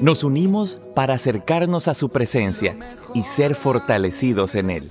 Nos unimos para acercarnos a su presencia y ser fortalecidos en Él.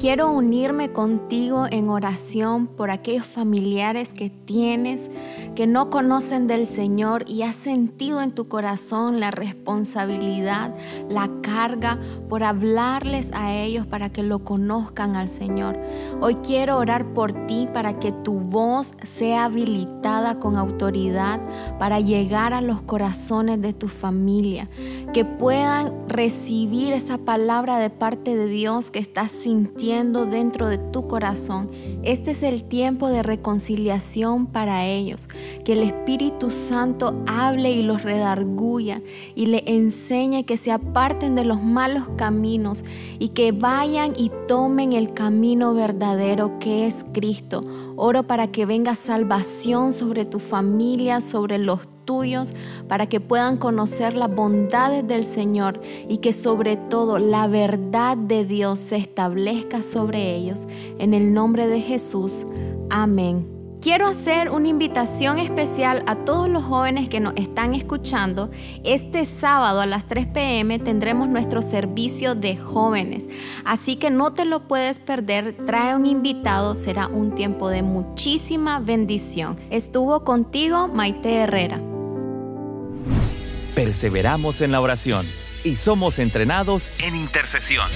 Quiero unirme contigo en oración por aquellos familiares que tienes que no conocen del Señor y has sentido en tu corazón la responsabilidad, la carga por hablarles a ellos para que lo conozcan al Señor. Hoy quiero orar por ti para que tu voz sea habilitada con autoridad para llegar a los corazones de tu familia, que puedan recibir esa palabra de parte de Dios que estás sintiendo dentro de tu corazón. Este es el tiempo de reconciliación para ellos que el Espíritu Santo hable y los redarguya y le enseñe que se aparten de los malos caminos y que vayan y tomen el camino verdadero que es Cristo. Oro para que venga salvación sobre tu familia, sobre los tuyos, para que puedan conocer las bondades del Señor y que sobre todo la verdad de Dios se establezca sobre ellos. En el nombre de Jesús. Amén. Quiero hacer una invitación especial a todos los jóvenes que nos están escuchando. Este sábado a las 3 pm tendremos nuestro servicio de jóvenes, así que no te lo puedes perder. Trae un invitado, será un tiempo de muchísima bendición. Estuvo contigo Maite Herrera. Perseveramos en la oración y somos entrenados en intercesión.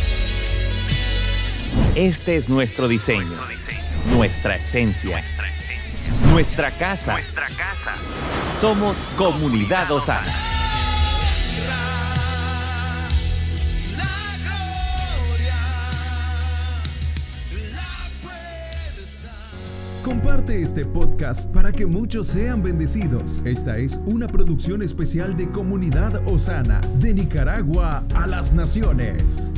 Este es nuestro diseño, nuestra esencia nuestra casa. Nuestra casa. Somos Comunidad Osana. Comparte este podcast para que muchos sean bendecidos. Esta es una producción especial de Comunidad Osana, de Nicaragua a las Naciones.